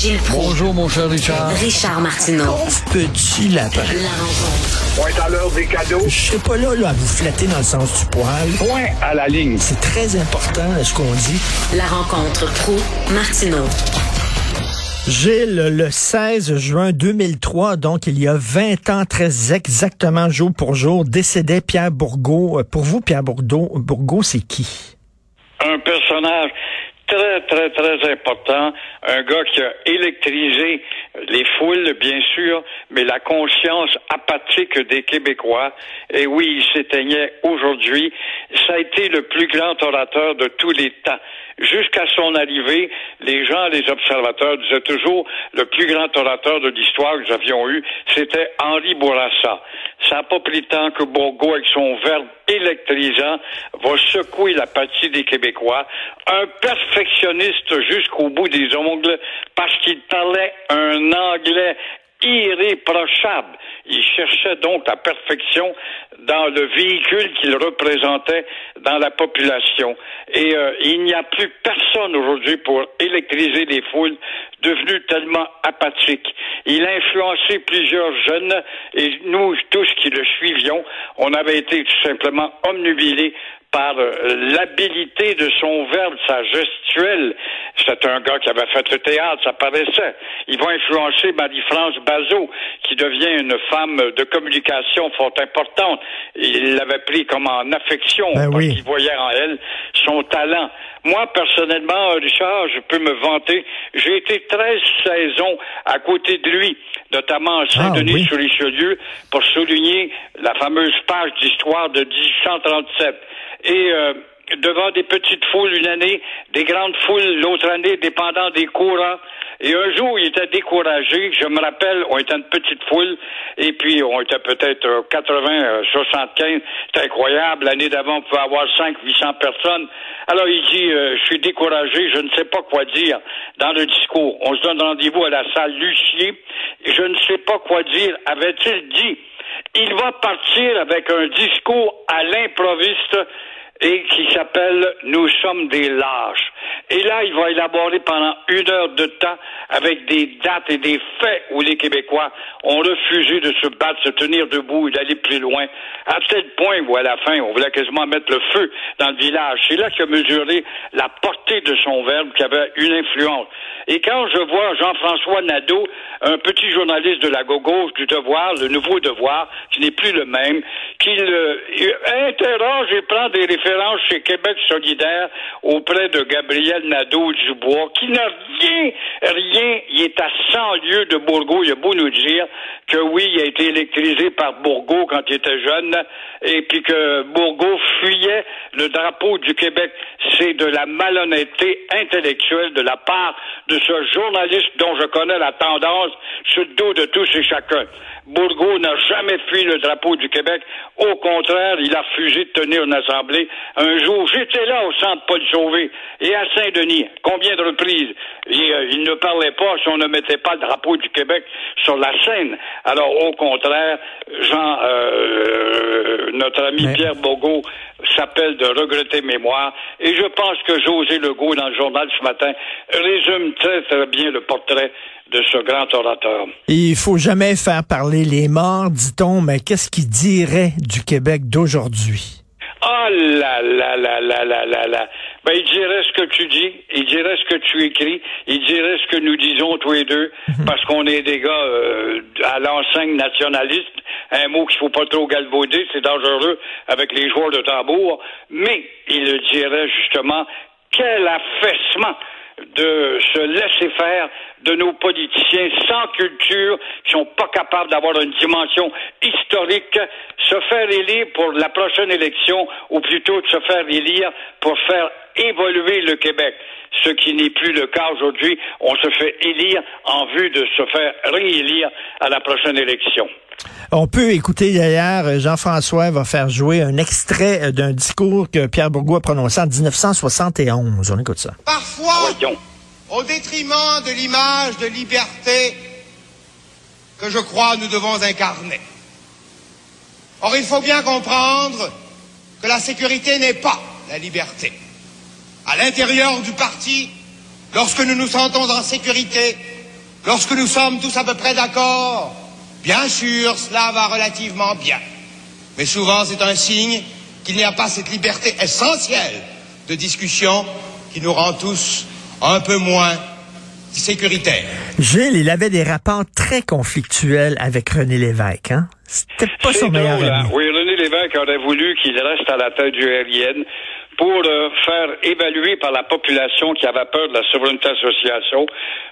Gilles Proulx. Bonjour, mon cher Richard. Richard Martineau. Pauvre petit lapin. La rencontre. Point à l'heure des cadeaux. Je serai pas là, là à vous flatter dans le sens du poil. Point à la ligne. C'est très important ce qu'on dit. La rencontre pro martineau Gilles, le 16 juin 2003, donc il y a 20 ans, très exactement jour pour jour, décédait Pierre Bourgault. Pour vous, Pierre Bourgault, Bourgault c'est qui? Un personnage très, très, très important. Un gars qui a électrisé les foules, bien sûr, mais la conscience apathique des Québécois. Et oui, il s'éteignait aujourd'hui. Ça a été le plus grand orateur de tous les temps. Jusqu'à son arrivée, les gens, les observateurs disaient toujours le plus grand orateur de l'histoire que nous avions eu, c'était Henri Bourassa. Ça n'a pas pris temps que Bourgault, avec son verbe électrisant, va secouer la partie des Québécois. Un perfectionniste jusqu'au bout des ongles parce qu'il parlait un anglais irréprochable. Il cherchait donc la perfection dans le véhicule qu'il représentait dans la population. Et euh, il n'y a plus personne aujourd'hui pour électriser les foules devenues tellement apathiques. Il a influencé plusieurs jeunes et nous tous qui le suivions, on avait été tout simplement omnubilés par euh, l'habilité de son verbe, sa gestuelle. C'est un gars qui avait fait le théâtre, ça paraissait. Il va influencer Marie-France Bazot, qui devient une femme de communication fort importante. Il l'avait pris comme en affection, Ben parce oui. qu'il voyait en elle son talent. Moi, personnellement, Richard, je peux me vanter, j'ai été 13 saisons à côté de lui, notamment à Saint-Denis Ah, oui. sur Richelieu, pour souligner la fameuse page d'histoire de 1837. Et euh, devant des petites foules une année, des grandes foules l'autre année, dépendant des courants. Et un jour, il était découragé. Je me rappelle, on était une petite foule, et puis on était peut-être euh, 80, euh, 75. C'est incroyable. L'année d'avant, on pouvait avoir 5, 800 personnes. Alors il dit, euh, je suis découragé, je ne sais pas quoi dire dans le discours. On se donne rendez-vous à la salle Lucier. Je ne sais pas quoi dire. Avait-il dit il va partir avec un discours à l'improviste et qui s'appelle Nous sommes des lâches. Et là, il va élaborer pendant une heure de temps avec des dates et des faits où les Québécois ont refusé de se battre, se tenir debout et d'aller plus loin, à tel point où à la fin, on voulait quasiment mettre le feu dans le village. C'est là qu'il a mesuré la portée de son verbe qui avait une influence. Et quand je vois Jean-François Nadeau, un petit journaliste de la gauche du Devoir, le nouveau Devoir, qui n'est plus le même, qu'il euh, interroge et prend des références chez Québec solidaire auprès de Gabriel Nadeau-Dubois, qui n'a rien, rien, il est à 100 lieues de Bourgault. Il a beau nous dire que oui, il a été électrisé par Bourgault quand il était jeune, et puis que Bourgault fuyait le drapeau du Québec. C'est de la malhonnêteté intellectuelle de la part de ce journaliste dont je connais la tendance sur le dos de tous et chacun. Bourgault n'a jamais fui le drapeau du Québec. Au contraire, il a refusé de tenir une assemblée. Un jour, j'étais là au centre Paul Sauvé et à Saint-Denis. Combien de reprises? Il, euh, il ne parlait pas si on ne mettait pas le drapeau du Québec sur la scène. Alors, au contraire, Jean, euh, notre ami Mais- Pierre Bourgault s'appelle de regretter mémoire. Et je pense que José Legault, dans le journal ce matin, résume très, très bien le portrait de ce grand orateur. Il faut jamais faire parler les morts, dit-on, mais qu'est-ce qu'ils diraient du Québec d'aujourd'hui? Ah là là là là là là là. Ben, il dirait ce que tu dis, il dirait ce que tu écris, il dirait ce que nous disons tous les deux, parce qu'on est des gars euh, à l'enseigne nationaliste, un mot qu'il faut pas trop galvauder, c'est dangereux avec les joueurs de tambour, mais il le dirait justement, quel affaissement de se laisser faire de nos politiciens sans culture, qui sont pas capables d'avoir une dimension historique, se faire élire pour la prochaine élection, ou plutôt de se faire élire pour faire évoluer le Québec. Ce qui n'est plus le cas aujourd'hui. On se fait élire en vue de se faire réélire à la prochaine élection. On peut écouter d'ailleurs, Jean-François va faire jouer un extrait euh, d'un discours que Pierre Bourgault a prononcé en 1971. On écoute ça. Parfois, au détriment de l'image de liberté que je crois nous devons incarner. Or, il faut bien comprendre que la sécurité n'est pas la liberté. À l'intérieur du parti, lorsque nous nous sentons en sécurité, Lorsque nous sommes tous à peu près d'accord, bien sûr, cela va relativement bien. Mais souvent, c'est un signe qu'il n'y a pas cette liberté essentielle de discussion qui nous rend tous un peu moins sécuritaires. Gilles, il avait des rapports très conflictuels avec René Lévesque. Hein? C'était pas son meilleur drôle, hein? ami. Oui, René Lévesque aurait voulu qu'il reste à la tête du aérienne pour euh, faire évaluer par la population qui avait peur de la souveraineté association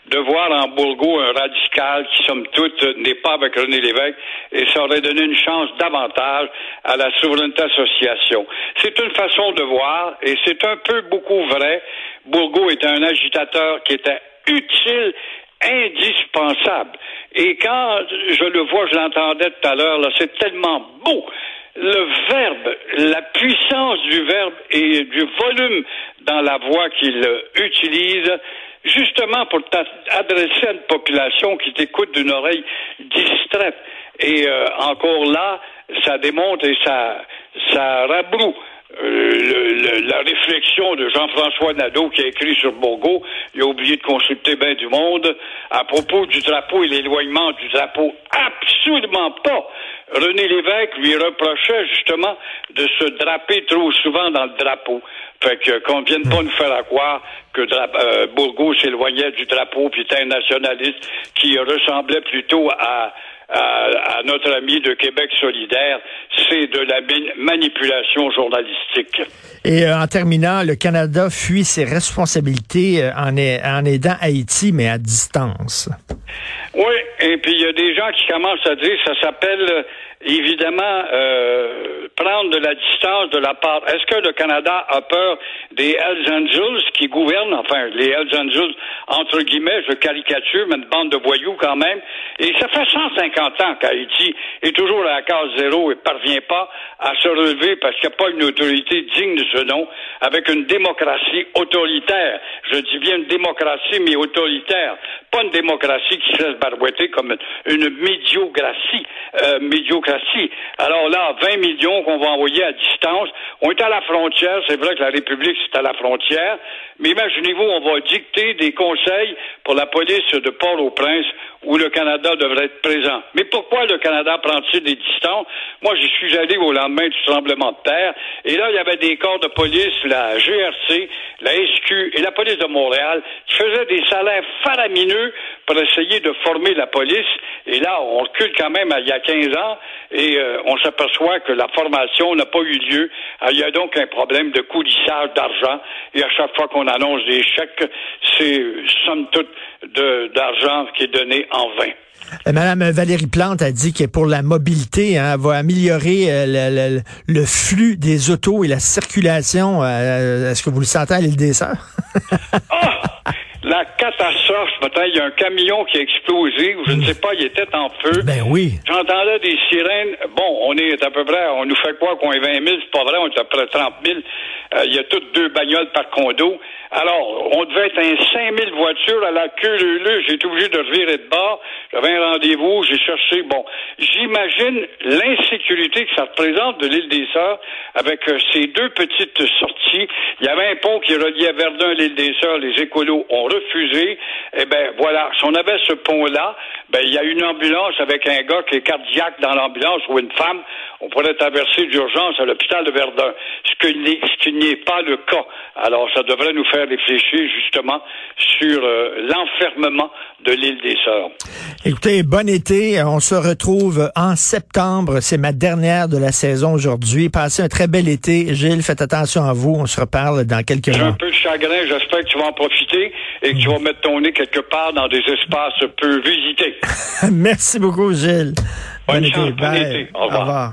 de voir en Bourgo un radical qui, somme toute, n'est pas avec René Lévesque et ça aurait donné une chance davantage à la souveraineté association. C'est une façon de voir et c'est un peu beaucoup vrai. Bourgo était un agitateur qui était utile indispensable. Et quand je le vois, je l'entendais tout à l'heure, c'est tellement beau. Le verbe, la puissance du verbe et du volume dans la voix qu'il utilise, justement pour t'adresser à une population qui t'écoute d'une oreille distraite. Et euh, encore là, ça démontre et ça, ça rabroue le- le- la réflexion de Jean-François Nadeau qui a écrit sur Bourgo, il a oublié de consulter bien du monde, à propos du drapeau et l'éloignement du drapeau. Absolument pas. René Lévesque lui reprochait justement de se draper trop souvent dans le drapeau. Fait que qu'on vienne pas nous faire à croire que euh, Bourgo s'éloignait du drapeau puis était un nationaliste qui ressemblait plutôt à à, à notre ami de Québec solidaire, c'est de la manipulation journalistique. Et euh, en terminant, le Canada fuit ses responsabilités euh, en, en aidant Haïti, mais à distance. Oui, et puis il y a des gens qui commencent à dire, ça s'appelle évidemment euh, prendre de la distance de la part. Est-ce que le Canada a peur des Hells Angels qui gouvernent, enfin les Hells Angels entre guillemets, je caricature, mais une bande de voyous quand même. Et ça fait 150 ans qu'Haïti est toujours à la case zéro et parvient pas à se relever parce qu'il n'y a pas une autorité digne de ce nom, avec une démocratie autoritaire. Je dis bien une démocratie, mais autoritaire. Pas une démocratie qui se laisse barouetter comme une, une médiocratie. euh, médiocratie. Alors là, 20 millions qu'on va envoyer à distance. On est à la frontière. C'est vrai que la République, c'est à la frontière. Mais imaginez-vous, on va dicter des conseils pour la police de Port-au-Prince où le Canada devrait être présent. Mais pourquoi le Canada prend-il des distances? Moi, j'y suis allé au lendemain du tremblement de terre, et là, il y avait des corps de police, la GRC, la SQ et la police de Montréal, qui faisaient des salaires faramineux pour essayer de former la police. Et là, on recule quand même à il y a 15 ans, et euh, on s'aperçoit que la formation n'a pas eu lieu. Ah, Il y a donc un problème de coulissage d'argent, et à chaque fois qu'on annonce des chèques, c'est somme toute d'argent qui est donné en vain. Euh, Madame Valérie Plante a dit que pour la mobilité, hein, elle va améliorer euh, le, le- le flux des autos et la circulation. euh, Est-ce que vous le sentez à l'île des Sœurs? Ah! La catastrophe, matin, il y a un camion qui a explosé, ou je ne sais pas, il était en feu. Ben oui. J'entendais des sirènes. Bon, on est à peu près, on nous fait quoi qu'on est 20 000, c'est pas vrai, on est à peu près 30 000. Euh, il y a toutes deux bagnoles par condo. Alors, on devait être un 5 000 voitures à la queue leu J'ai été obligé de revirer de bord. J'avais un rendez-vous, j'ai cherché. Bon, j'imagine l'insécurité que ça représente de l'île des Sœurs avec euh, ces deux petites sorties. Il y avait un pont qui reliait Verdun à l'île des Sœurs. Les écolos ont refusé. Eh ben voilà, si on avait ce pont-là, ben il y a une ambulance avec un gars qui est cardiaque dans l'ambulance ou une femme. On pourrait traverser d'urgence à l'hôpital de Verdun. Ce qui n'est pas le cas. Alors, ça devrait nous faire réfléchir justement sur euh, l'enfermement de l'île des Sœurs. Écoutez, bon été. On se retrouve en septembre. C'est ma dernière de la saison aujourd'hui. Passez un très bel été. Gilles, faites attention à vous. On se reparle dans quelques J'ai un mois. peu de chagrin. J'espère que tu vas en profiter et que tu vas mettre ton nez quelque part dans des espaces peu visités. Merci beaucoup, Gilles. Bonne bon chance, été. bon Bye. été. Au revoir.